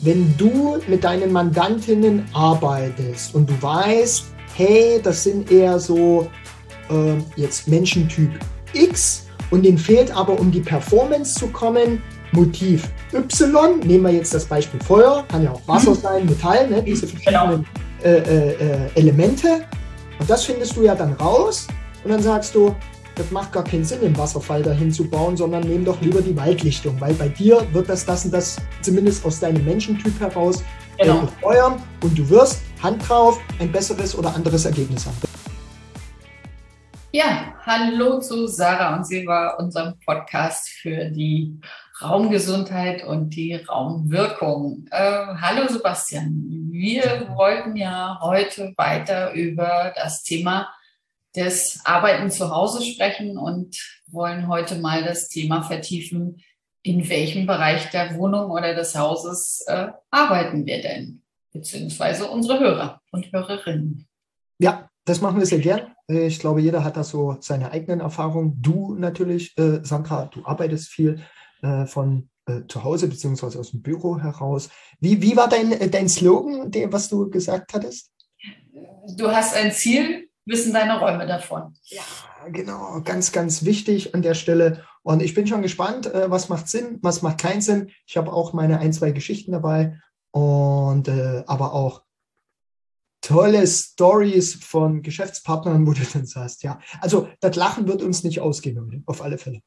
wenn du mit deinen Mandantinnen arbeitest und du weißt, hey, das sind eher so äh, jetzt Menschentyp X und denen fehlt aber, um die Performance zu kommen, Motiv Y. Nehmen wir jetzt das Beispiel Feuer, kann ja auch Wasser mhm. sein, Metall, ne? diese verschiedenen genau. äh, äh, Elemente. Und das findest du ja dann raus und dann sagst du, das macht gar keinen Sinn, den Wasserfall dahin zu bauen, sondern nimm doch lieber die Waldlichtung, weil bei dir wird das das und das zumindest aus deinem Menschentyp heraus äh, genau. befeuern und du wirst Hand drauf ein besseres oder anderes Ergebnis haben. Ja, hallo zu Sarah und Silva, unserem Podcast für die Raumgesundheit und die Raumwirkung. Äh, hallo Sebastian, wir wollten ja heute weiter über das Thema des Arbeiten zu Hause sprechen und wollen heute mal das Thema vertiefen, in welchem Bereich der Wohnung oder des Hauses äh, arbeiten wir denn, beziehungsweise unsere Hörer und Hörerinnen. Ja, das machen wir sehr gern. Ich glaube, jeder hat da so seine eigenen Erfahrungen. Du natürlich, äh, Sandra, du arbeitest viel äh, von äh, zu Hause beziehungsweise aus dem Büro heraus. Wie, wie war dein, äh, dein Slogan, den, was du gesagt hattest? Du hast ein Ziel, wissen deine Räume davon. Ja, genau, ganz, ganz wichtig an der Stelle. Und ich bin schon gespannt, äh, was macht Sinn, was macht keinen Sinn. Ich habe auch meine ein, zwei Geschichten dabei und äh, aber auch tolle Stories von Geschäftspartnern, wo du dann sagst, ja, also das Lachen wird uns nicht ausgehen, auf alle Fälle.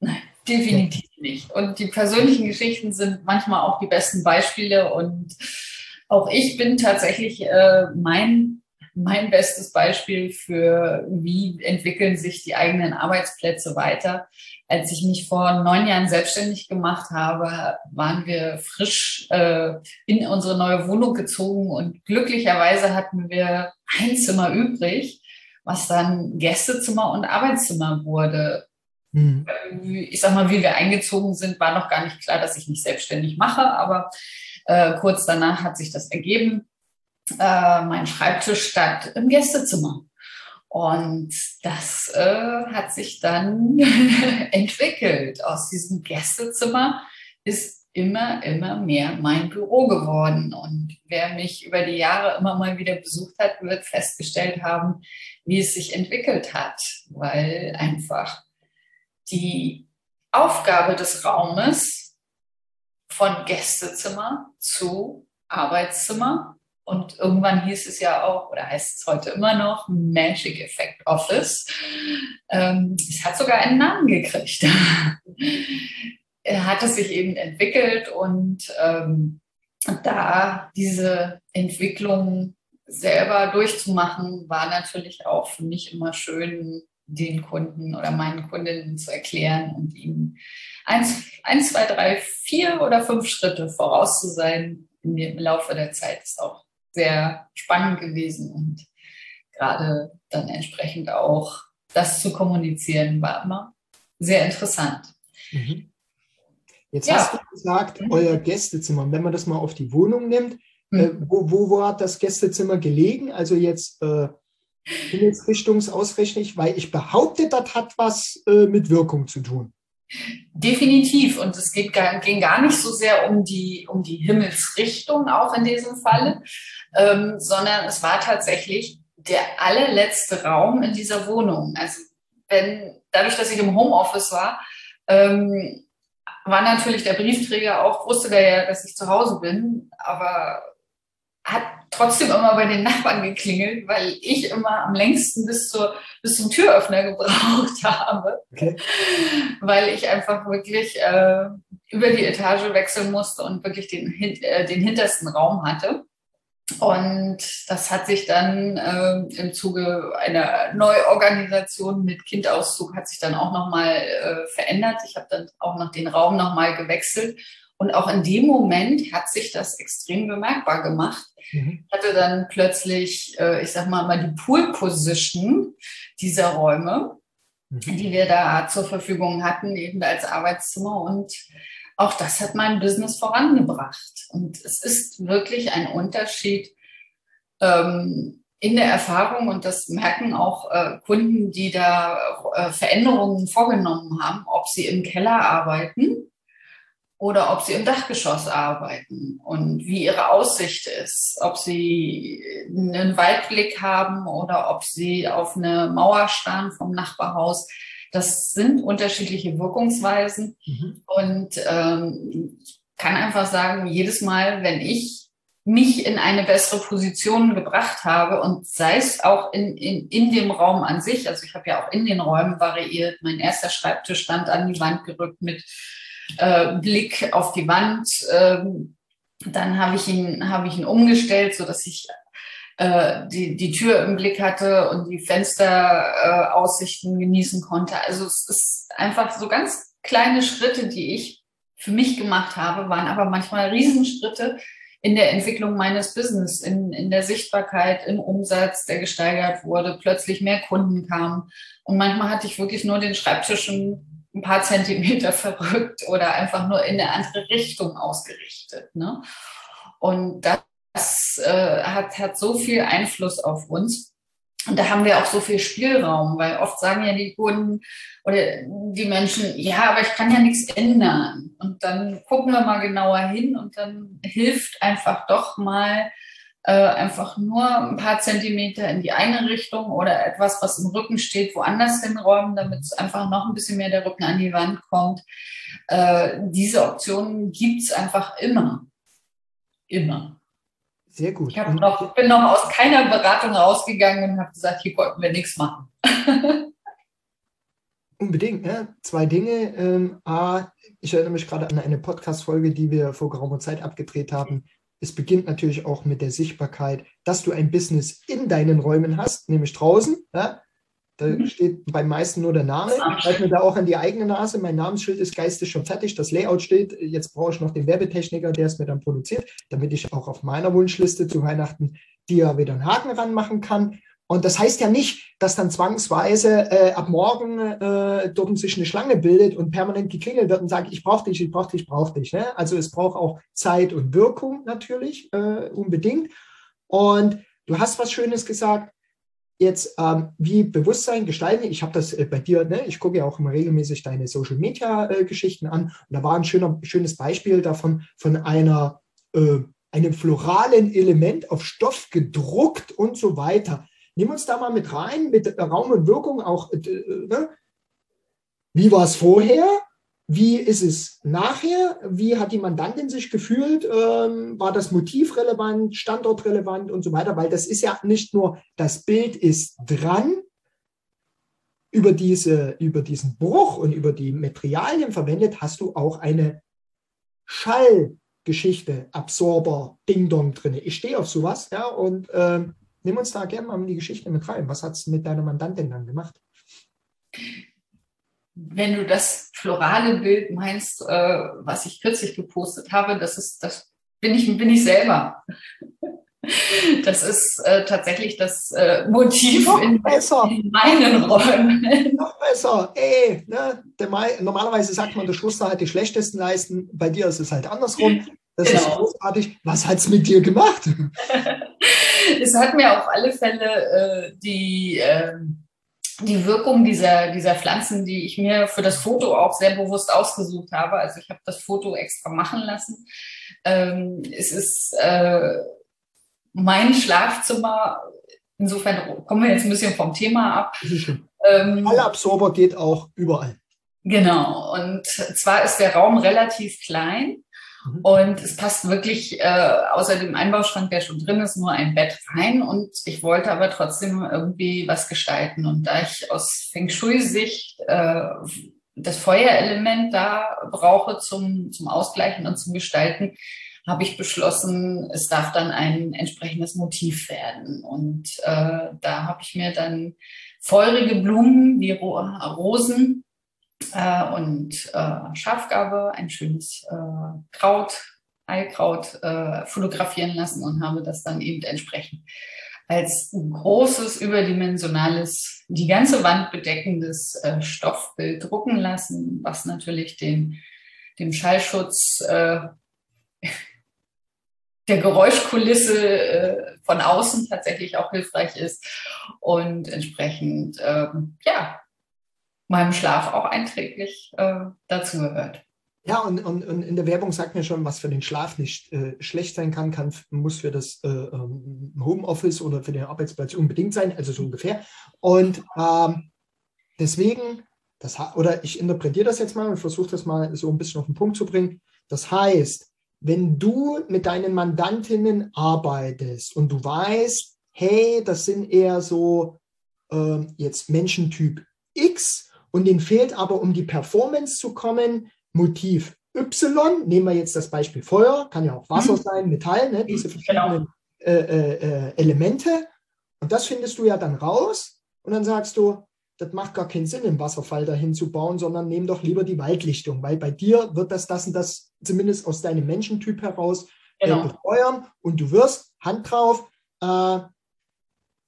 Nein, definitiv ja. nicht. Und die persönlichen Geschichten sind manchmal auch die besten Beispiele und auch ich bin tatsächlich äh, mein mein bestes Beispiel für, wie entwickeln sich die eigenen Arbeitsplätze weiter. Als ich mich vor neun Jahren selbstständig gemacht habe, waren wir frisch äh, in unsere neue Wohnung gezogen und glücklicherweise hatten wir ein Zimmer übrig, was dann Gästezimmer und Arbeitszimmer wurde. Mhm. Ich sag mal, wie wir eingezogen sind, war noch gar nicht klar, dass ich mich selbstständig mache, aber äh, kurz danach hat sich das ergeben äh, mein Schreibtisch stand im Gästezimmer. Und das äh, hat sich dann entwickelt. Aus diesem Gästezimmer ist immer, immer mehr mein Büro geworden. Und wer mich über die Jahre immer mal wieder besucht hat, wird festgestellt haben, wie es sich entwickelt hat, weil einfach die Aufgabe des Raumes von Gästezimmer zu Arbeitszimmer und irgendwann hieß es ja auch, oder heißt es heute immer noch, Magic Effect Office. Ähm, es hat sogar einen Namen gekriegt. hat es sich eben entwickelt und ähm, da diese Entwicklung selber durchzumachen, war natürlich auch für mich immer schön, den Kunden oder meinen Kundinnen zu erklären und ihnen eins, eins, zwei, drei, vier oder fünf Schritte voraus zu sein im Laufe der Zeit ist auch sehr spannend gewesen und gerade dann entsprechend auch das zu kommunizieren war immer sehr interessant. Mhm. Jetzt ja. hast du gesagt, mhm. euer Gästezimmer, wenn man das mal auf die Wohnung nimmt, mhm. äh, wo, wo war das Gästezimmer gelegen? Also jetzt äh, himmelsrichtungsausrichtig, weil ich behaupte, das hat was äh, mit Wirkung zu tun. Definitiv. Und es geht, ging gar nicht so sehr um die, um die Himmelsrichtung auch in diesem Falle, ähm, sondern es war tatsächlich der allerletzte Raum in dieser Wohnung. Also wenn, dadurch, dass ich im Homeoffice war, ähm, war natürlich der Briefträger auch, wusste der ja, dass ich zu Hause bin, aber hat trotzdem immer bei den Nachbarn geklingelt, weil ich immer am längsten bis, zur, bis zum Türöffner gebraucht habe. Okay. Weil ich einfach wirklich äh, über die Etage wechseln musste und wirklich den, äh, den hintersten Raum hatte. Und das hat sich dann äh, im Zuge einer Neuorganisation mit Kindauszug hat sich dann auch nochmal äh, verändert. Ich habe dann auch noch den Raum nochmal gewechselt und auch in dem Moment hat sich das extrem bemerkbar gemacht. Mhm. Ich hatte dann plötzlich, äh, ich sag mal, mal die Pool Position dieser Räume, mhm. die wir da zur Verfügung hatten, eben als Arbeitszimmer. Und auch das hat mein Business vorangebracht. Und es ist wirklich ein Unterschied ähm, in der Erfahrung und das merken auch äh, Kunden, die da äh, Veränderungen vorgenommen haben, ob sie im Keller arbeiten oder ob sie im Dachgeschoss arbeiten und wie ihre Aussicht ist, ob sie einen Waldblick haben oder ob sie auf eine Mauer starren vom Nachbarhaus. Das sind unterschiedliche Wirkungsweisen mhm. und ähm, kann einfach sagen, jedes Mal, wenn ich mich in eine bessere Position gebracht habe und sei es auch in, in, in dem Raum an sich, also ich habe ja auch in den Räumen variiert, mein erster Schreibtisch stand an die Wand gerückt mit äh, Blick auf die Wand. Ähm, dann habe ich ihn, habe ich ihn umgestellt, so dass ich äh, die, die Tür im Blick hatte und die Fensteraussichten äh, genießen konnte. Also es ist einfach so ganz kleine Schritte, die ich für mich gemacht habe, waren aber manchmal Riesenschritte in der Entwicklung meines Business, in, in der Sichtbarkeit, im Umsatz, der gesteigert wurde, plötzlich mehr Kunden kamen. Und manchmal hatte ich wirklich nur den Schreibtisch ein ein paar Zentimeter verrückt oder einfach nur in eine andere Richtung ausgerichtet. Ne? Und das äh, hat, hat so viel Einfluss auf uns. Und da haben wir auch so viel Spielraum, weil oft sagen ja die Kunden oder die Menschen, ja, aber ich kann ja nichts ändern. Und dann gucken wir mal genauer hin und dann hilft einfach doch mal äh, einfach nur ein paar Zentimeter in die eine Richtung oder etwas, was im Rücken steht, woanders hinräumen, damit es einfach noch ein bisschen mehr der Rücken an die Wand kommt. Äh, diese Optionen gibt es einfach immer. Immer. Sehr gut. Ich noch, bin noch aus keiner Beratung rausgegangen und habe gesagt, hier konnten wir nichts machen. Unbedingt, ne? Zwei Dinge. Ähm, A, ich erinnere mich gerade an eine Podcast-Folge, die wir vor geraumer Zeit abgedreht haben es beginnt natürlich auch mit der Sichtbarkeit, dass du ein Business in deinen Räumen hast, nämlich draußen. Ja? Da mhm. steht beim meisten nur der Name. Schreibt mir da auch an die eigene Nase. Mein Namensschild ist geistig schon fertig. Das Layout steht. Jetzt brauche ich noch den Werbetechniker, der es mir dann produziert, damit ich auch auf meiner Wunschliste zu Weihnachten dir wieder einen Haken ranmachen kann. Und das heißt ja nicht, dass dann zwangsweise äh, ab morgen äh, dort sich eine Schlange bildet und permanent geklingelt wird und sagt, ich brauche dich, ich brauche dich, ich brauche dich. Ne? Also es braucht auch Zeit und Wirkung natürlich, äh, unbedingt. Und du hast was Schönes gesagt. Jetzt, ähm, wie Bewusstsein gestalten, ich habe das äh, bei dir, ne? ich gucke ja auch immer regelmäßig deine Social-Media-Geschichten äh, an. Und da war ein schöner, schönes Beispiel davon, von einer, äh, einem floralen Element auf Stoff gedruckt und so weiter. Nimm uns da mal mit rein, mit Raum und Wirkung auch. Äh, ne? Wie war es vorher? Wie ist es nachher? Wie hat die Mandantin sich gefühlt? Ähm, war das Motiv relevant, Standort relevant und so weiter? Weil das ist ja nicht nur, das Bild ist dran, über, diese, über diesen Bruch und über die Materialien verwendet, hast du auch eine Schallgeschichte, Absorber, Ding-Dong drin. Ich stehe auf sowas, ja, und ähm, Nimm uns da gerne mal in die Geschichte mit rein. Was hat es mit deiner Mandantin dann gemacht? Wenn du das florale Bild meinst, äh, was ich kürzlich gepostet habe, das ist, das bin ich, bin ich selber. Das ist äh, tatsächlich das äh, Motiv in, in, meinen Räumen. Noch besser. Ey, ne? normalerweise sagt man, der Schuster hat die schlechtesten Leisten. Bei dir ist es halt andersrum. Das genau. ist großartig. Was hat es mit dir gemacht? es hat mir auf alle Fälle äh, die, äh, die Wirkung dieser, dieser Pflanzen, die ich mir für das Foto auch sehr bewusst ausgesucht habe. Also ich habe das Foto extra machen lassen. Ähm, es ist äh, mein Schlafzimmer. Insofern kommen wir jetzt ein bisschen vom Thema ab. Ähm, Absorber geht auch überall. Genau. Und zwar ist der Raum relativ klein. Mhm. Und es passt wirklich äh, außer dem Einbauschrank, der schon drin ist, nur ein Bett rein. Und ich wollte aber trotzdem irgendwie was gestalten. Und da ich aus Feng Shui-Sicht äh, das Feuerelement da brauche zum, zum Ausgleichen und zum Gestalten, habe ich beschlossen, es darf dann ein entsprechendes Motiv werden. Und äh, da habe ich mir dann feurige Blumen wie Rosen äh, und äh, Schafgabe, ein schönes äh, Kraut, Heilkraut äh, fotografieren lassen und habe das dann eben entsprechend als großes, überdimensionales, die ganze Wand bedeckendes äh, Stoffbild drucken lassen, was natürlich den, dem Schallschutz äh, der Geräuschkulisse äh, von außen tatsächlich auch hilfreich ist und entsprechend ähm, ja meinem Schlaf auch einträglich äh, dazugehört. Ja, und, und, und in der Werbung sagt mir schon, was für den Schlaf nicht äh, schlecht sein kann, kann, muss für das äh, ähm, Homeoffice oder für den Arbeitsplatz unbedingt sein, also so ungefähr. Und ähm, deswegen, das, oder ich interpretiere das jetzt mal und versuche das mal so ein bisschen auf den Punkt zu bringen. Das heißt, wenn du mit deinen Mandantinnen arbeitest und du weißt, hey, das sind eher so äh, jetzt Menschentyp X und denen fehlt aber, um die Performance zu kommen, Motiv Y, nehmen wir jetzt das Beispiel Feuer, kann ja auch Wasser mhm. sein, Metall, ne, diese genau. verschiedenen genau. äh, äh, Elemente. Und das findest du ja dann raus und dann sagst du, das macht gar keinen Sinn, im Wasserfall dahin zu bauen, sondern nehm doch lieber die Waldlichtung, weil bei dir wird das das und das zumindest aus deinem Menschentyp heraus äh, genau. äh, befeuern und du wirst, Hand drauf, äh,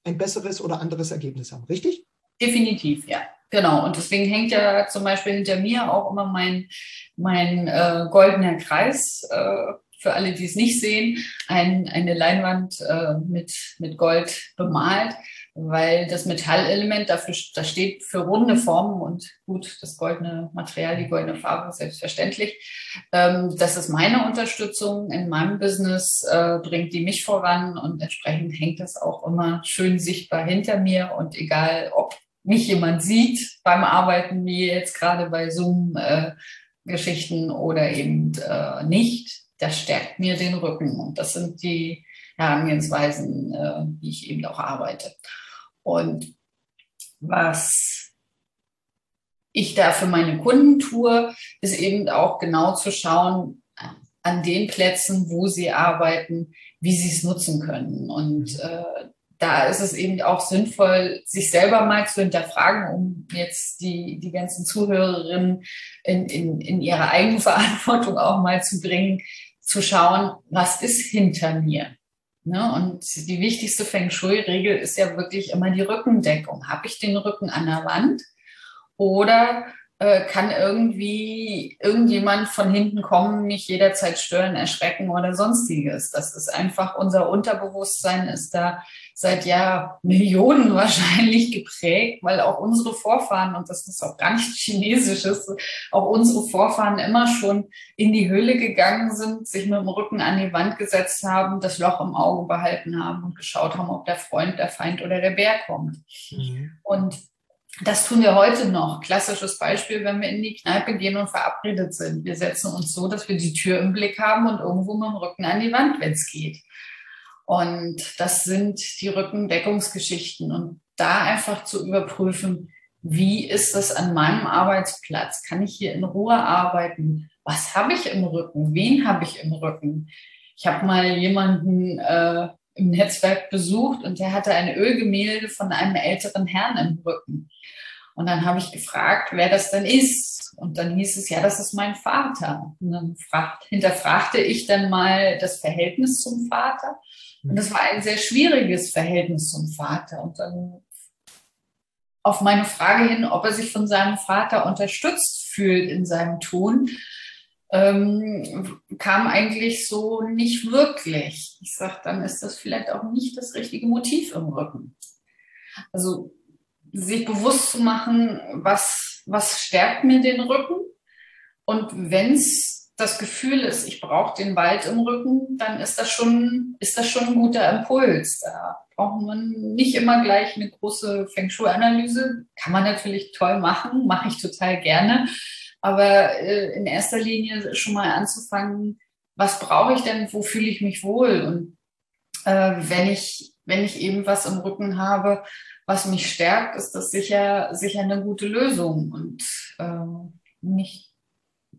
ein besseres oder anderes Ergebnis haben, richtig? Definitiv, ja. Genau, und deswegen hängt ja zum Beispiel hinter mir auch immer mein, mein äh, goldener Kreis, äh, für alle, die es nicht sehen, ein, eine Leinwand äh, mit, mit Gold bemalt, weil das Metallelement dafür das steht für runde Formen und gut, das goldene Material, die goldene Farbe, selbstverständlich. Ähm, das ist meine Unterstützung in meinem Business, äh, bringt die mich voran und entsprechend hängt das auch immer schön sichtbar hinter mir und egal, ob mich jemand sieht beim Arbeiten, wie jetzt gerade bei Zoom-Geschichten oder eben äh, nicht, das stärkt mir den Rücken. Und das sind die Herangehensweisen, äh, wie ich eben auch arbeite. Und was ich da für meine Kunden tue, ist eben auch genau zu schauen, an den Plätzen, wo sie arbeiten, wie sie es nutzen können. Und äh, da ist es eben auch sinnvoll, sich selber mal zu hinterfragen, um jetzt die, die ganzen Zuhörerinnen in, in, in ihre Eigenverantwortung auch mal zu bringen, zu schauen, was ist hinter mir. Ne? Und die wichtigste Feng Shui-Regel ist ja wirklich immer die Rückendeckung. Habe ich den Rücken an der Wand oder äh, kann irgendwie irgendjemand von hinten kommen, mich jederzeit stören, erschrecken oder sonstiges. Das ist einfach unser Unterbewusstsein ist da seit Jahr Millionen wahrscheinlich geprägt, weil auch unsere Vorfahren, und das ist auch gar nicht chinesisches, auch unsere Vorfahren immer schon in die Höhle gegangen sind, sich mit dem Rücken an die Wand gesetzt haben, das Loch im Auge behalten haben und geschaut haben, ob der Freund, der Feind oder der Bär kommt. Mhm. Und das tun wir heute noch. Klassisches Beispiel, wenn wir in die Kneipe gehen und verabredet sind. Wir setzen uns so, dass wir die Tür im Blick haben und irgendwo mit dem Rücken an die Wand, wenn es geht. Und das sind die Rückendeckungsgeschichten. Und da einfach zu überprüfen, wie ist das an meinem Arbeitsplatz? Kann ich hier in Ruhe arbeiten? Was habe ich im Rücken? Wen habe ich im Rücken? Ich habe mal jemanden äh, im Netzwerk besucht und der hatte ein Ölgemälde von einem älteren Herrn im Rücken. Und dann habe ich gefragt, wer das denn ist. Und dann hieß es, ja, das ist mein Vater. Und dann fragt, hinterfragte ich dann mal das Verhältnis zum Vater. Und das war ein sehr schwieriges Verhältnis zum Vater. Und dann auf meine Frage hin, ob er sich von seinem Vater unterstützt fühlt in seinem Tun, ähm, kam eigentlich so nicht wirklich. Ich sage, dann ist das vielleicht auch nicht das richtige Motiv im Rücken. Also sich bewusst zu machen, was, was stärkt mir den Rücken. Und wenn es das Gefühl ist, ich brauche den Wald im Rücken, dann ist das schon, ist das schon ein guter Impuls. Da braucht man nicht immer gleich eine große Feng Shui-Analyse. Kann man natürlich toll machen, mache ich total gerne. Aber äh, in erster Linie schon mal anzufangen, was brauche ich denn, wo fühle ich mich wohl? Und äh, wenn ich, wenn ich eben was im Rücken habe, was mich stärkt, ist das sicher, sicher eine gute Lösung. Und äh, nicht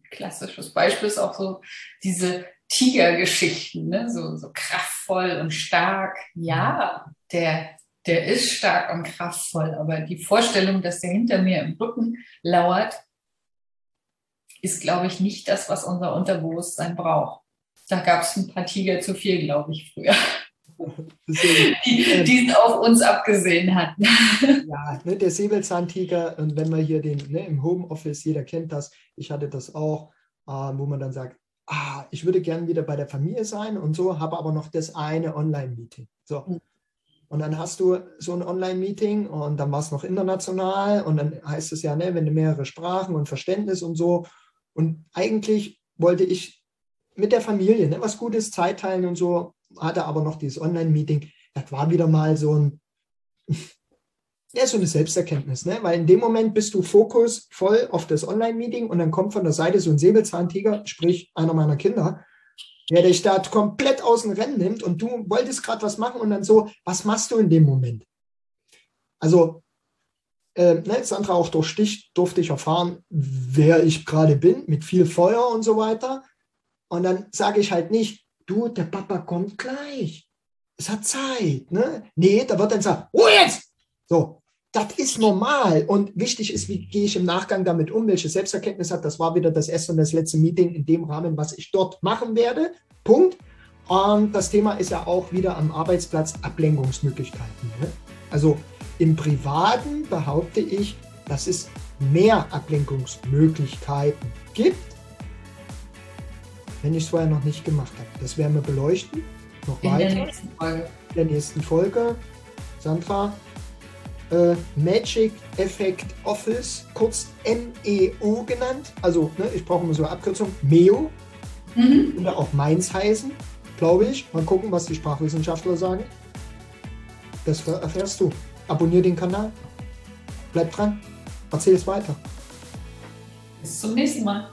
klassisches Beispiel ist auch so diese Tigergeschichten, ne? so, so kraftvoll und stark. Ja, der, der ist stark und kraftvoll, aber die Vorstellung, dass der hinter mir im Rücken lauert, ist, glaube ich, nicht das, was unser Unterbewusstsein braucht. Da gab es ein paar Tiger zu viel, glaube ich, früher. die, die es auf uns abgesehen hatten. Ja, ne, der Säbelzahntiger, und wenn man hier den ne, im Homeoffice, jeder kennt das, ich hatte das auch, äh, wo man dann sagt, ah, ich würde gern wieder bei der Familie sein und so, habe aber noch das eine Online-Meeting. So. Mhm. Und dann hast du so ein Online-Meeting und dann war es noch international und dann heißt es ja, ne, wenn du mehrere Sprachen und Verständnis und so Und eigentlich wollte ich mit der Familie ne, was Gutes, Zeit teilen und so, hatte aber noch dieses Online-Meeting. Das war wieder mal so ein, ja, so eine Selbsterkenntnis, ne? weil in dem Moment bist du Fokus voll auf das Online-Meeting und dann kommt von der Seite so ein Säbelzahntiger, sprich einer meiner Kinder, der dich da komplett aus dem Rennen nimmt und du wolltest gerade was machen und dann so, was machst du in dem Moment? Also, äh, ne, Sandra, auch durch dich durfte ich erfahren, wer ich gerade bin, mit viel Feuer und so weiter. Und dann sage ich halt nicht, du, der Papa kommt gleich. Es hat Zeit. Ne? Nee, da wird dann sagen, oh jetzt! So, das ist normal. Und wichtig ist, wie gehe ich im Nachgang damit um, welche Selbsterkenntnis hat. Das war wieder das erste und das letzte Meeting in dem Rahmen, was ich dort machen werde. Punkt. Und das Thema ist ja auch wieder am Arbeitsplatz Ablenkungsmöglichkeiten. Ne? Also im Privaten behaupte ich, dass es mehr Ablenkungsmöglichkeiten gibt, wenn ich es vorher noch nicht gemacht habe. Das werden wir beleuchten. Noch in weiter. der nächsten Folge. In der nächsten Folge. Sandra, äh, Magic Effect Office, kurz MEO genannt. Also, ne, ich brauche immer so eine Abkürzung. MEO. Mhm. Oder auch Mainz heißen, glaube ich. Mal gucken, was die Sprachwissenschaftler sagen. Das erfährst du. Abonnier den Kanal. Bleib dran. Erzähl es weiter. Bis zum nächsten Mal.